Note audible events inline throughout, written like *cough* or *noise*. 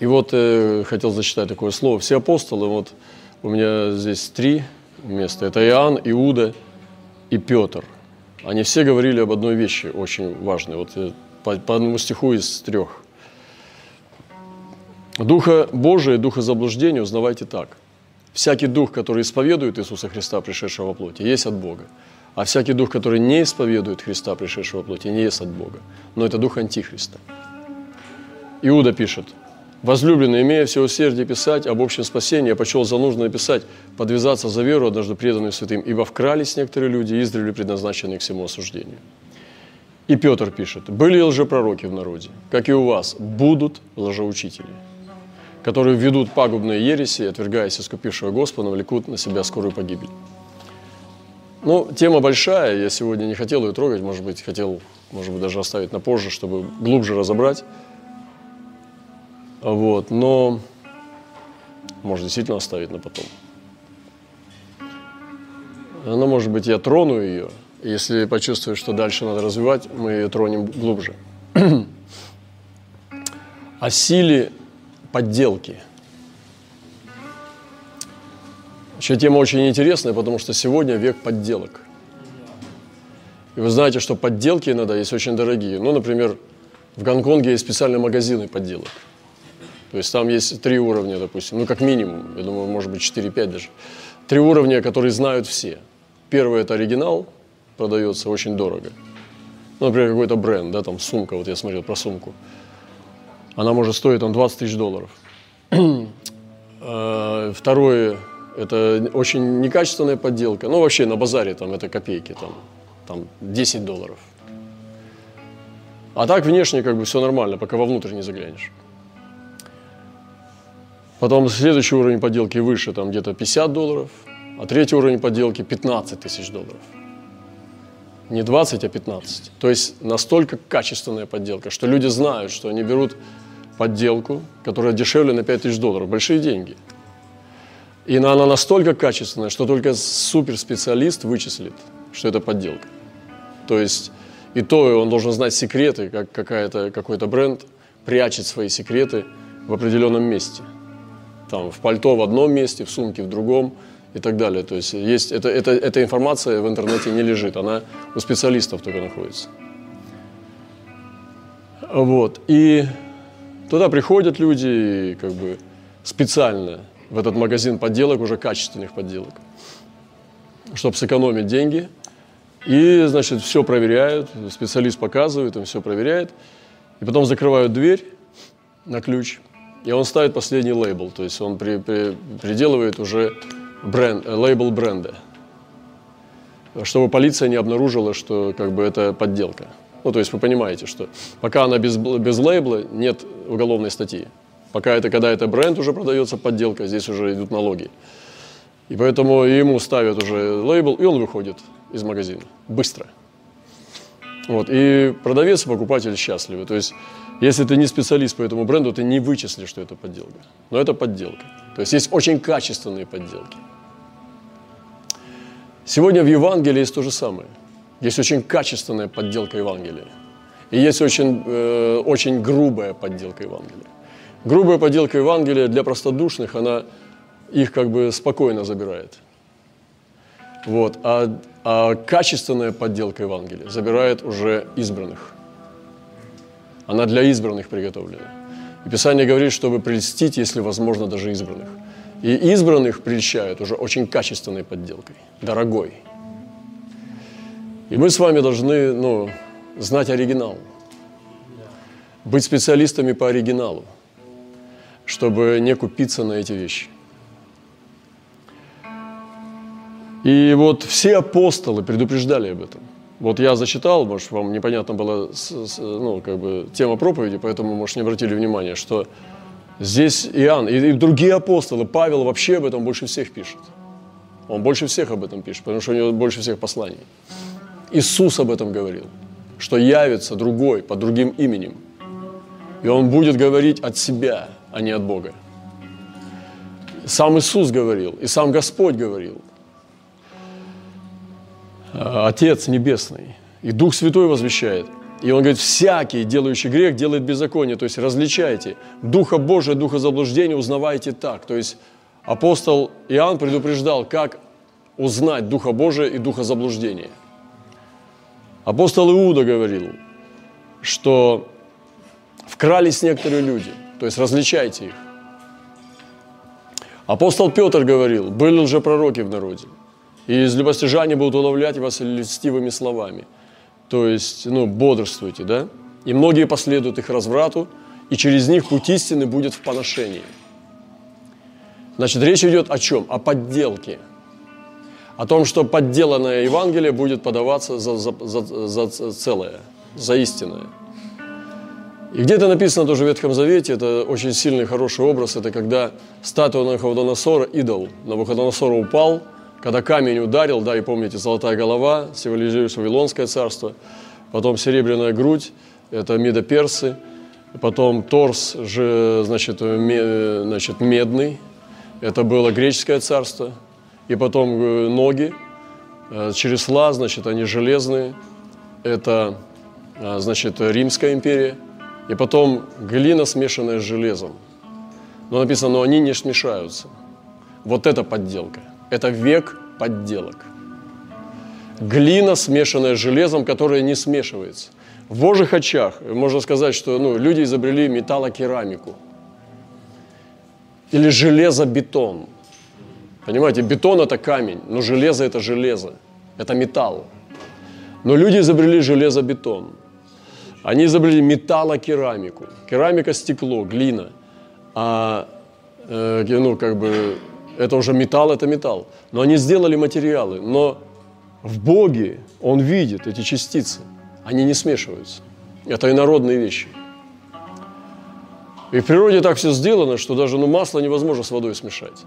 И вот э, хотел зачитать такое слово. Все апостолы, вот у меня здесь три места. Это Иоанн, Иуда и Петр. Они все говорили об одной вещи, очень важной. Вот э, по, по одному стиху из трех. Духа Божия и Духа заблуждения узнавайте так. Всякий дух, который исповедует Иисуса Христа, пришедшего во плоти, есть от Бога. А всякий дух, который не исповедует Христа, пришедшего во плоти, не есть от Бога. Но это дух Антихриста. Иуда пишет, «Возлюбленный, имея все усердие писать об общем спасении, я почел за нужно написать, подвязаться за веру, однажды преданную святым, ибо вкрались некоторые люди, издревле предназначенные к всему осуждению». И Петр пишет, «Были лжепророки в народе, как и у вас, будут лжеучители, которые ведут пагубные ереси, отвергаясь искупившего Господа, влекут на себя скорую погибель». Ну, тема большая, я сегодня не хотел ее трогать, может быть, хотел, может быть, даже оставить на позже, чтобы глубже разобрать. Вот, но может действительно оставить на потом. Но, может быть, я трону ее. Если почувствую, что дальше надо развивать, мы ее тронем глубже. *clears throat* О силе подделки. Вообще тема очень интересная, потому что сегодня век подделок. И вы знаете, что подделки иногда есть очень дорогие. Ну, например, в Гонконге есть специальные магазины подделок – то есть там есть три уровня, допустим, ну как минимум, я думаю, может быть 4-5 даже. Три уровня, которые знают все. Первый – это оригинал, продается очень дорого. Ну, например, какой-то бренд, да, там сумка, вот я смотрел про сумку. Она может стоить там 20 тысяч долларов. *clears throat* А, второе – это очень некачественная подделка. Ну, вообще на базаре там это копейки, там, там 10 долларов. А так внешне как бы все нормально, пока вовнутрь не заглянешь. Потом следующий уровень подделки выше, там где-то 50 долларов, а третий уровень подделки 15 тысяч долларов. Не 20, а 15. То есть настолько качественная подделка, что люди знают, что они берут подделку, которая дешевле на 5 тысяч долларов. Большие деньги. И она настолько качественная, что только суперспециалист вычислит, что это подделка. То есть и то он должен знать секреты, как какая-то, какой-то бренд прячет свои секреты в определенном месте – там, в пальто в одном месте, в сумке в другом и так далее. То есть, есть это, это, эта информация в интернете не лежит, она у специалистов только находится. Вот. И туда приходят люди как бы специально в этот магазин подделок, уже качественных подделок, чтобы сэкономить деньги. И, значит, все проверяют, специалист показывает, им все проверяет. И потом закрывают дверь на ключ – и он ставит последний лейбл, то есть он при, при, приделывает уже бренд, э, лейбл бренда, чтобы полиция не обнаружила, что как бы это подделка. Ну, то есть вы понимаете, что пока она без, без лейбла, нет уголовной статьи. Пока это, когда это бренд уже продается подделка, здесь уже идут налоги. И поэтому ему ставят уже лейбл, и он выходит из магазина быстро. Вот, и продавец и покупатель счастливы. То есть если ты не специалист по этому бренду, ты не вычислишь, что это подделка. Но это подделка. То есть есть очень качественные подделки. Сегодня в Евангелии есть то же самое. Есть очень качественная подделка Евангелия. И есть очень, э, очень грубая подделка Евангелия. Грубая подделка Евангелия для простодушных, она их как бы спокойно забирает. Вот. А, а качественная подделка Евангелия забирает уже избранных – она для избранных приготовлена. И Писание говорит, чтобы прельстить, если возможно, даже избранных. И избранных прельщают уже очень качественной подделкой, дорогой. И мы с вами должны ну, знать оригинал, быть специалистами по оригиналу, чтобы не купиться на эти вещи. И вот все апостолы предупреждали об этом. Вот я зачитал, может, вам непонятно была ну, как бы, тема проповеди, поэтому, может, не обратили внимания, что здесь Иоанн и, и другие апостолы, Павел вообще об этом больше всех пишет. Он больше всех об этом пишет, потому что у него больше всех посланий. Иисус об этом говорил, что явится другой под другим именем. И он будет говорить от себя, а не от Бога. Сам Иисус говорил, и сам Господь говорил. Э, Отец Небесный. И Дух Святой возвещает. И он говорит, всякий, делающий грех, делает беззаконие. То есть различайте. Духа Божия, Духа заблуждения узнавайте так. То есть апостол Иоанн предупреждал, как узнать Духа Божия и Духа заблуждения. Апостол Иуда говорил, что вкрались некоторые люди, то есть различайте их. Апостол Петр говорил, были уже пророки в народе, и из любостяжания будут уловлять вас льстивыми словами – то есть, ну, бодрствуйте, да? И многие последуют их разврату, и через них путь истины будет в поношении. Значит, речь идет о чем? О подделке. О том, что подделанное Евангелие будет подаваться за, за, за, за целое, за истинное. И где-то написано тоже в Ветхом Завете, это очень сильный, хороший образ, это когда статуя Навуходоносора, идол Навуходоносора упал – когда камень ударил, да, и помните, золотая голова, символизирует Вавилонское царство, потом серебряная грудь, это медоперсы, потом торс, же, значит, значит, медный, это было греческое царство, и потом э, ноги, э, чересла, значит, они железные, это, э, значит, Римская империя, и потом глина, смешанная с железом. Но написано, но они не смешаются. Вот это подделка. Это век подделок. Глина, смешанная с железом, которая не смешивается. В Божьих очах можно сказать, что ну, люди изобрели металлокерамику. Или железобетон. Понимаете, бетон – это камень, но железо – это железо, это металл. Но люди изобрели железобетон. Они изобрели металлокерамику. Керамика – стекло, глина. А э, ну, как бы это уже металл, это металл. Но они сделали материалы. Но в Боге Он видит эти частицы. Они не смешиваются. Это инородные вещи. И в природе так все сделано, что даже ну, масло невозможно с водой смешать.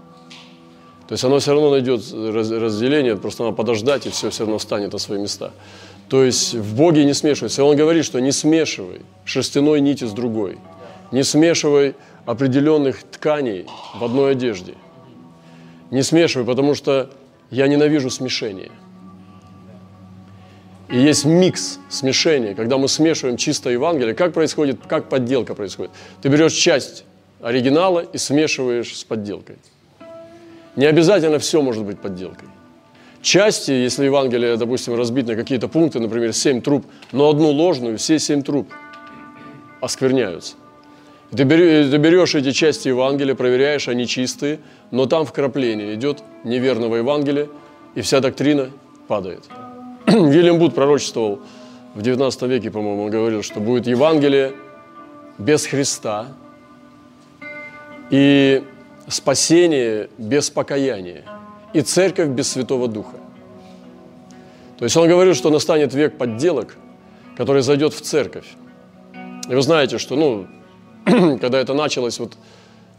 То есть оно все равно найдет разделение, просто надо подождать, и все все равно станет на свои места. То есть в Боге не смешивается. Он говорит, что не смешивай шерстяной нити с другой. Не смешивай определенных тканей в одной одежде. Не смешивай, потому что я ненавижу смешение. И есть микс смешения, когда мы смешиваем чистое Евангелие. Как происходит, как подделка происходит? Ты берешь часть оригинала и смешиваешь с подделкой. Не обязательно все может быть подделкой. Части, если Евангелие, допустим, разбит на какие-то пункты, например, семь труб, но одну ложную, все семь труб оскверняются. Ты берешь эти части Евангелия, проверяешь, они чистые, но там вкрапление идет неверного Евангелия, и вся доктрина падает. *clears throat* Вильям Буд пророчествовал в 19 веке, по-моему, он говорил, что будет Евангелие без Христа и спасение без покаяния и церковь без Святого Духа. То есть он говорил, что настанет век подделок, который зайдет в церковь. И вы знаете, что ну, *clears throat* когда это началось, вот,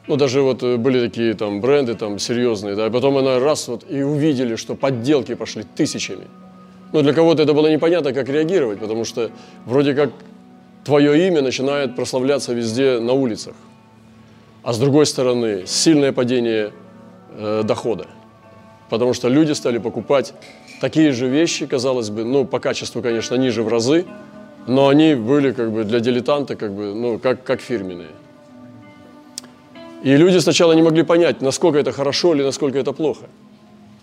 ну, даже вот э, были такие там бренды там серьезные, да, и потом она раз вот и увидели, что подделки пошли тысячами. Ну, для кого-то это было непонятно, как реагировать, потому что вроде как твое имя начинает прославляться везде на улицах. А с другой стороны, сильное падение э, дохода. Потому что люди стали покупать такие же вещи, казалось бы, ну, по качеству, конечно, ниже в разы, но они были как бы для дилетанта как бы, ну, как, как фирменные. И люди сначала не могли понять, насколько это хорошо или насколько это плохо.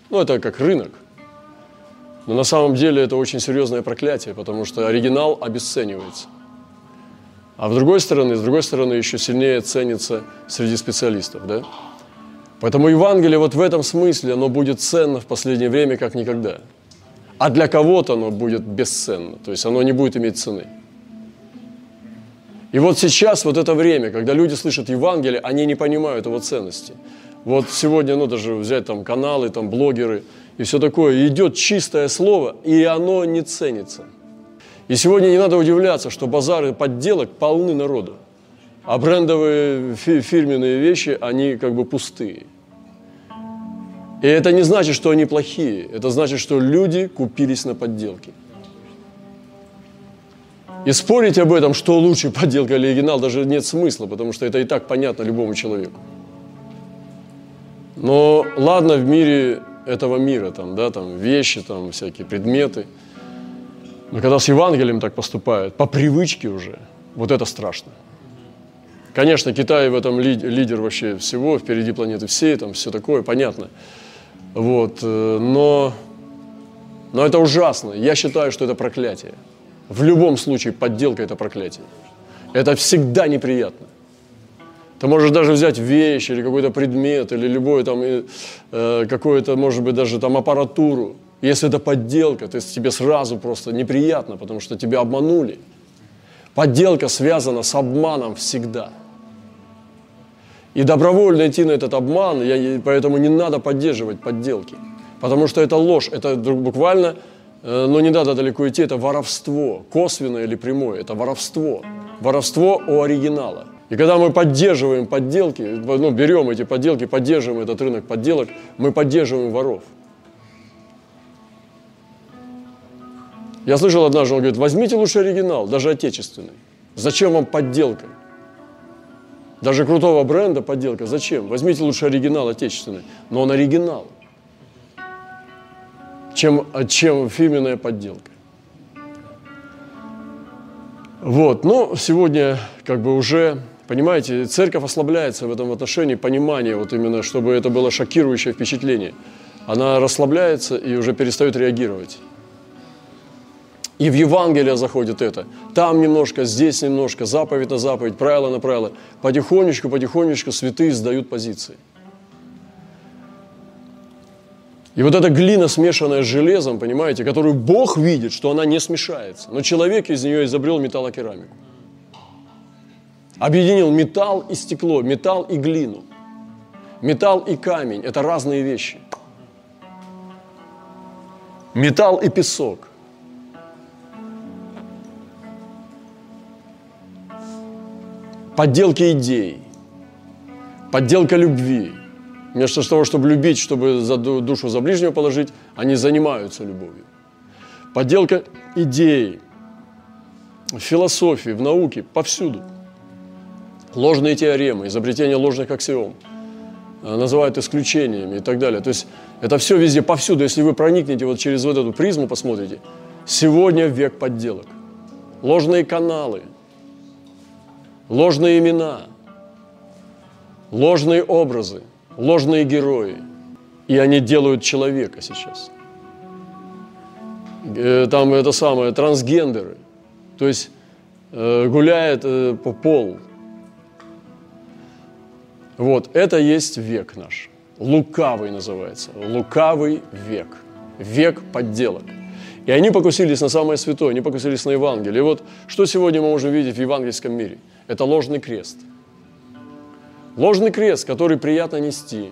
Ну, это как рынок. Но на самом деле это очень серьезное проклятие, потому что оригинал обесценивается. А с другой стороны, с другой стороны, еще сильнее ценится среди специалистов, да? Поэтому Евангелие вот в этом смысле, оно будет ценно в последнее время как никогда – а для кого-то оно будет бесценно, то есть оно не будет иметь цены. И вот сейчас, вот это время, когда люди слышат Евангелие, они не понимают его ценности. Вот сегодня, ну, даже взять там каналы, там блогеры и все такое, идет чистое слово, и оно не ценится. И сегодня не надо удивляться, что базары подделок полны народу, а брендовые фирменные вещи, они как бы пустые. И это не значит, что они плохие. Это значит, что люди купились на подделки. И спорить об этом, что лучше, подделка или оригинал, даже нет смысла, потому что это и так понятно любому человеку. Но ладно в мире этого мира, там, да, там вещи, там всякие предметы. Но когда с Евангелием так поступают, по привычке уже, вот это страшно. Конечно, Китай в этом лидер вообще всего, впереди планеты всей, там все такое, понятно. Вот, э, но, но это ужасно. Я считаю, что это проклятие. В любом случае подделка – это проклятие. Это всегда неприятно. Ты можешь даже взять вещь или какой-то предмет, или любой там, э, какую-то, может быть, даже там аппаратуру. Если это подделка, то тебе сразу просто неприятно, потому что тебя обманули. Подделка связана с обманом всегда – и добровольно идти на этот обман, я, поэтому не надо поддерживать подделки. Потому что это ложь, это буквально, э, но не надо далеко идти, это воровство, косвенное или прямое, это воровство. Воровство у оригинала. И когда мы поддерживаем подделки, ну, берем эти подделки, поддерживаем этот рынок подделок, мы поддерживаем воров. Я слышал однажды, он говорит, возьмите лучше оригинал, даже отечественный. Зачем вам подделка? Даже крутого бренда подделка. Зачем? Возьмите лучше оригинал отечественный. Но он оригинал. Чем, чем фирменная подделка. Вот, но сегодня как бы уже, понимаете, церковь ослабляется в этом отношении, понимание вот именно, чтобы это было шокирующее впечатление. Она расслабляется и уже перестает реагировать. И в Евангелие заходит это. Там немножко, здесь немножко, заповедь на заповедь, правило на правило. Потихонечку, потихонечку святые сдают позиции. И вот эта глина, смешанная с железом, понимаете, которую Бог видит, что она не смешается. Но человек из нее изобрел металлокерамику. Объединил металл и стекло, металл и глину. Металл и камень – это разные вещи. Металл и песок. Подделки идей, подделка любви. Вместо того, чтобы любить, чтобы за душу за ближнего положить, они занимаются любовью. Подделка идей, в философии, в науке, повсюду. Ложные теоремы, изобретение ложных аксиом э, называют исключениями и так далее. То есть это все везде, повсюду. Если вы проникнете вот через вот эту призму, посмотрите, сегодня век подделок. Ложные каналы – ложные имена, ложные образы, ложные герои. И они делают человека сейчас. Э, там это самое, трансгендеры. То есть э, гуляет э, по пол. Вот, это есть век наш. Лукавый называется. Лукавый век. Век подделок. И они покусились на самое святое, они покусились на Евангелие. И вот что сегодня мы можем видеть в евангельском мире – это ложный крест. Ложный крест, который приятно нести.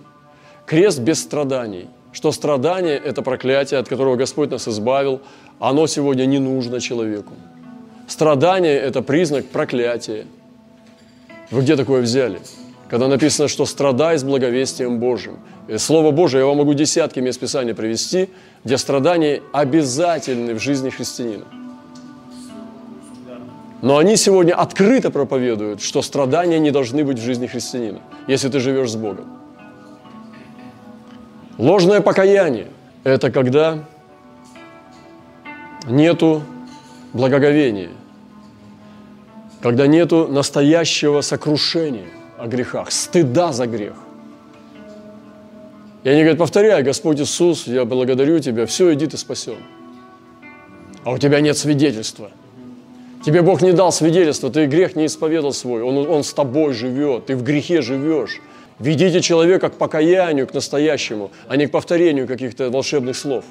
Крест без страданий. Что страдание – это проклятие, от которого Господь нас избавил. Оно сегодня не нужно человеку. Страдание – это признак проклятия. Вы где такое взяли? Когда написано, что страдай с благовестием Божьим. И Слово Божие я вам могу десятки мест Писания привести, где страдания обязательны в жизни христианина. Но они сегодня открыто проповедуют, что страдания не должны быть в жизни христианина, если ты живешь с Богом. Ложное покаяние – это когда нету благоговения, когда нету настоящего сокрушения о грехах, стыда за грех. И они говорят, повторяй, Господь Иисус, я благодарю Тебя, все, иди, ты спасен. А у тебя нет свидетельства – Тебе Бог не дал свидетельства, ты грех не исповедал свой, он, он с тобой живет, ты в грехе живешь. Ведите человека к покаянию, к настоящему, а не к повторению каких-то волшебных слов.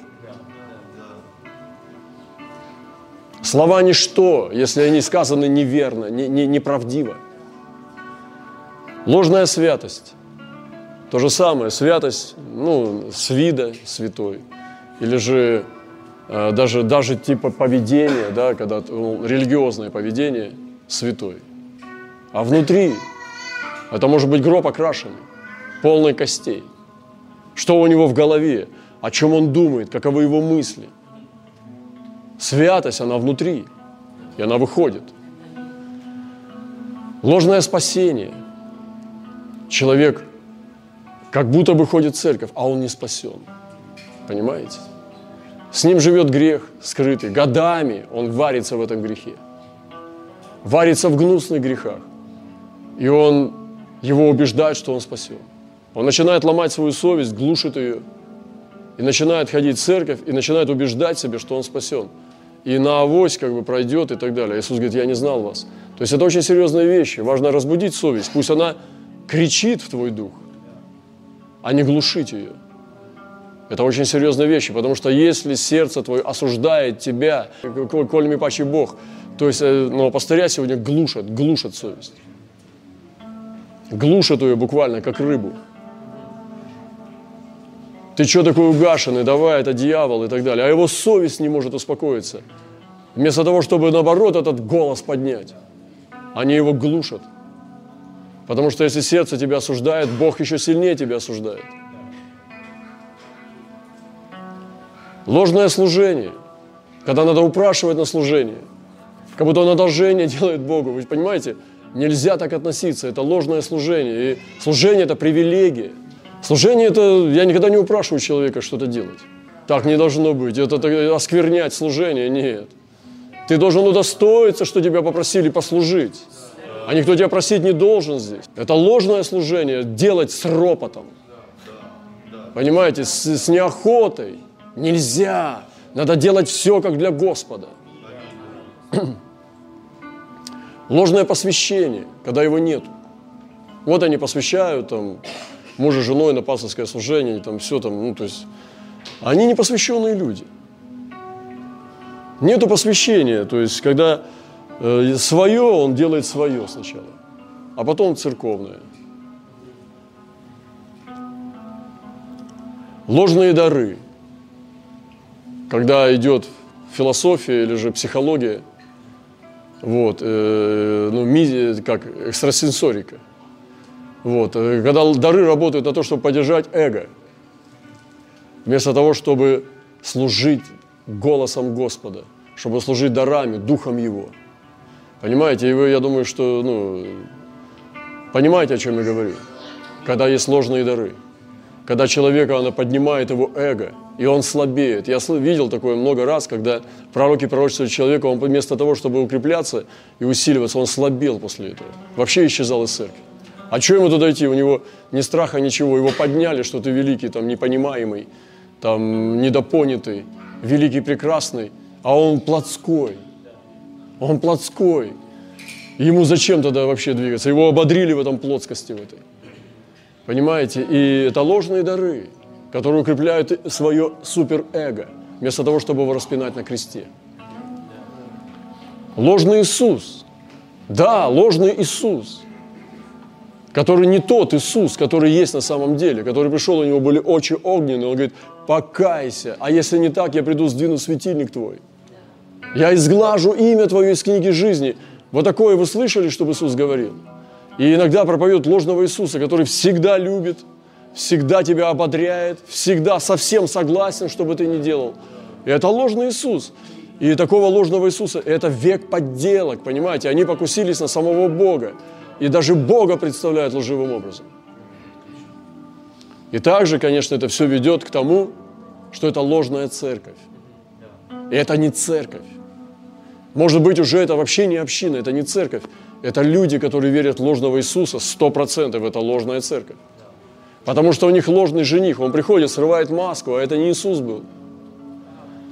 Слова ничто, если они сказаны неверно, не, не, неправдиво. Ложная святость. То же самое, святость, ну, с вида святой. Или же даже, даже типа поведения, да, когда ну, религиозное поведение святой. А внутри это может быть гроб окрашенный, полный костей. Что у него в голове, о чем он думает, каковы его мысли. Святость, она внутри, и она выходит. Ложное спасение. Человек как будто бы ходит в церковь, а он не спасен. Понимаете? С ним живет грех скрытый. Годами он варится в этом грехе. Варится в гнусных грехах. И он его убеждает, что он спасен. Он начинает ломать свою совесть, глушит ее. И начинает ходить в церковь, и начинает убеждать себя, что он спасен. И на авось как бы пройдет и так далее. Иисус говорит, я не знал вас. То есть это очень серьезные вещи. Важно разбудить совесть. Пусть она кричит в твой дух, а не глушить ее. Это очень серьезные вещи, потому что если сердце твое осуждает тебя, коль ми паче Бог, то есть э, ну, пастыря сегодня глушат, глушат совесть. Глушат ее буквально, как рыбу. Ты что такой угашенный, давай, это дьявол и так далее. А его совесть не может успокоиться. Вместо того, чтобы наоборот этот голос поднять, они его глушат. Потому что если сердце тебя осуждает, Бог еще сильнее тебя осуждает. Ложное служение, когда надо упрашивать на служение, как будто он одолжение *laughs* делает Богу. Вы понимаете? Нельзя так относиться. Это ложное служение. И служение – это привилегия. Служение – это я никогда не упрашиваю человека что-то делать. Так не должно быть. Это осквернять служение. Нет. Ты должен удостоиться, что тебя попросили послужить. А никто тебя просить не должен здесь. Это ложное служение делать с ропотом. Понимаете, с, с неохотой. Нельзя. Надо делать все, как для Господа. *clears throat* Ложное посвящение, когда его нет. Вот они посвящают там мужа с женой на пасторское служение, там все там, ну то есть они не посвященные люди. Нету посвящения, то есть когда э, свое, он делает свое сначала, а потом церковное. Ложные дары – когда идет философия или же психология, вот, э, ну, ми, как экстрасенсорика, вот, э, когда дары работают на то, чтобы поддержать эго, вместо того, чтобы служить голосом Господа, чтобы служить дарами, духом Его. Понимаете, и вы, я думаю, что, ну, понимаете, о чем я говорю, когда есть ложные дары, когда человека, она поднимает его эго – и он слабеет. Я видел такое много раз, когда пророки пророчествуют человеку, он вместо того, чтобы укрепляться и усиливаться, он слабел после этого. Вообще исчезал из церкви. А что ему туда идти? У него ни страха, ничего. Его подняли, что ты великий, там, непонимаемый, там, недопонятый, великий, прекрасный, а он плотской. Он плотской. Ему зачем тогда вообще двигаться? Его ободрили в этом плотскости в этой. Понимаете? И это ложные дары которые укрепляют свое суперэго, вместо того, чтобы его распинать на кресте. Ложный Иисус. Да, ложный Иисус, который не тот Иисус, который есть на самом деле, который пришел, у него были очи огненные, он говорит, покайся, а если не так, я приду сдвину светильник твой. Я изглажу имя твое из книги жизни. Вот такое вы слышали, чтобы Иисус говорил? И иногда проповедуют ложного Иисуса, который всегда любит, всегда тебя ободряет, всегда совсем согласен, что бы ты ни делал. И это ложный Иисус. И такого ложного Иисуса – это век подделок, понимаете? Они покусились на самого Бога. И даже Бога представляют лживым образом. И также, конечно, это все ведет к тому, что это ложная церковь. И это не церковь. Может быть, уже это вообще не община, это не церковь. Это люди, которые верят в ложного Иисуса, сто процентов это ложная церковь. Потому что у них ложный жених. Он приходит, срывает маску, а это не Иисус был.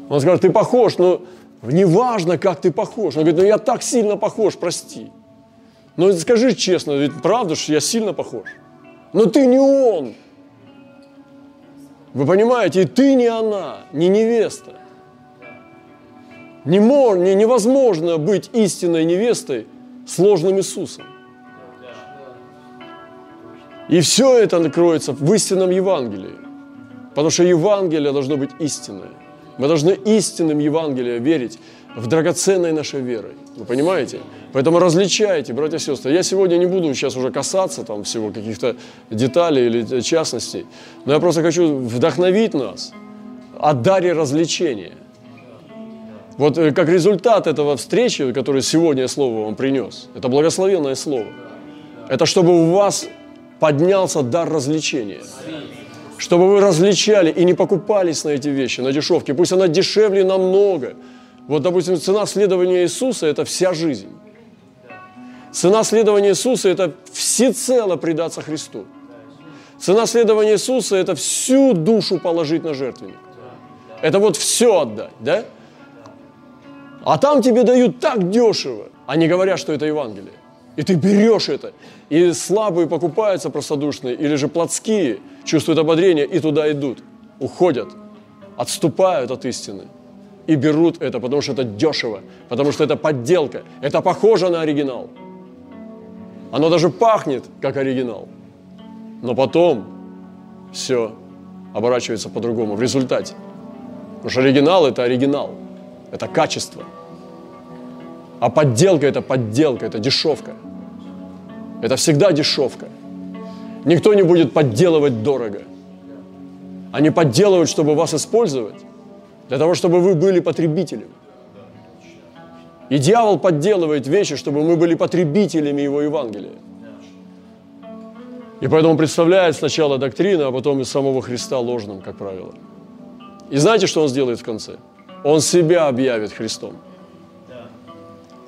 Он скажет, ты похож, но неважно, как ты похож. Он говорит, ну я так сильно похож, прости. Но скажи честно, ведь правда, что я сильно похож. Но ты не он. Вы понимаете, и ты не она, не невеста. Не мор, не, невозможно быть истинной невестой с ложным Иисусом. И все это накроется в истинном Евангелии. Потому что Евангелие должно быть истинное. Мы должны истинным Евангелием верить в драгоценной нашей верой. Вы понимаете? Поэтому различайте, братья и сестры. Я сегодня не буду сейчас уже касаться там всего каких-то деталей или частностей, но я просто хочу вдохновить нас о даре развлечения. Вот э, как результат этого встречи, которую сегодня я слово вам принес, это благословенное слово. Это чтобы у вас поднялся дар развлечения. чтобы вы различали и не покупались на эти вещи, на дешевки. Пусть она дешевле намного. Вот, допустим, цена следования Иисуса – это вся жизнь. Цена следования Иисуса – это всецело предаться Христу. Цена следования Иисуса – это всю душу положить на жертвенник. Это вот все отдать, да? А там тебе дают так дешево. Они говорят, что это Евангелие. И ты берешь это. И слабые покупаются простодушные, или же плотские, чувствуют ободрение и туда идут. Уходят, отступают от истины и берут это, потому что это дешево, потому что это подделка, это похоже на оригинал. Оно даже пахнет, как оригинал. Но потом все оборачивается по-другому в результате. Потому что оригинал – это оригинал, это качество – а подделка – это подделка, это дешевка. Это всегда дешевка. Никто не будет подделывать дорого. Они подделывают, чтобы вас использовать, для того, чтобы вы были потребителем. И дьявол подделывает вещи, чтобы мы были потребителями его Евангелия. И поэтому представляет сначала доктрину, а потом и самого Христа ложным, как правило. И знаете, что он сделает в конце? Он себя объявит Христом.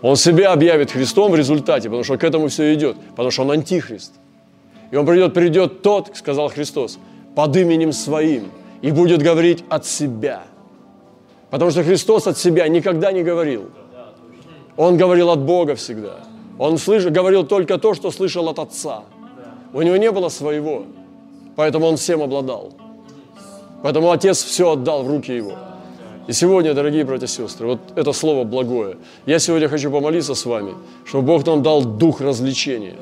Он себя объявит Христом в результате, потому что к этому все идет, потому что он антихрист. И он придет, придет тот, сказал Христос, под именем своим, и будет говорить от себя. Потому что Христос от себя никогда не говорил. Он говорил от Бога всегда. Он слышал, говорил только то, что слышал от Отца. У него не было своего, поэтому он всем обладал. Поэтому Отец все отдал в руки его. И сегодня, дорогие братья и сестры, вот это слово благое. Я сегодня хочу помолиться с вами, чтобы Бог нам дал дух развлечения,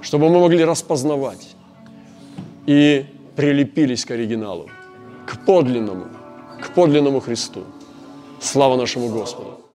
чтобы мы могли распознавать и прилепились к оригиналу, к подлинному, к подлинному Христу. Слава нашему Господу!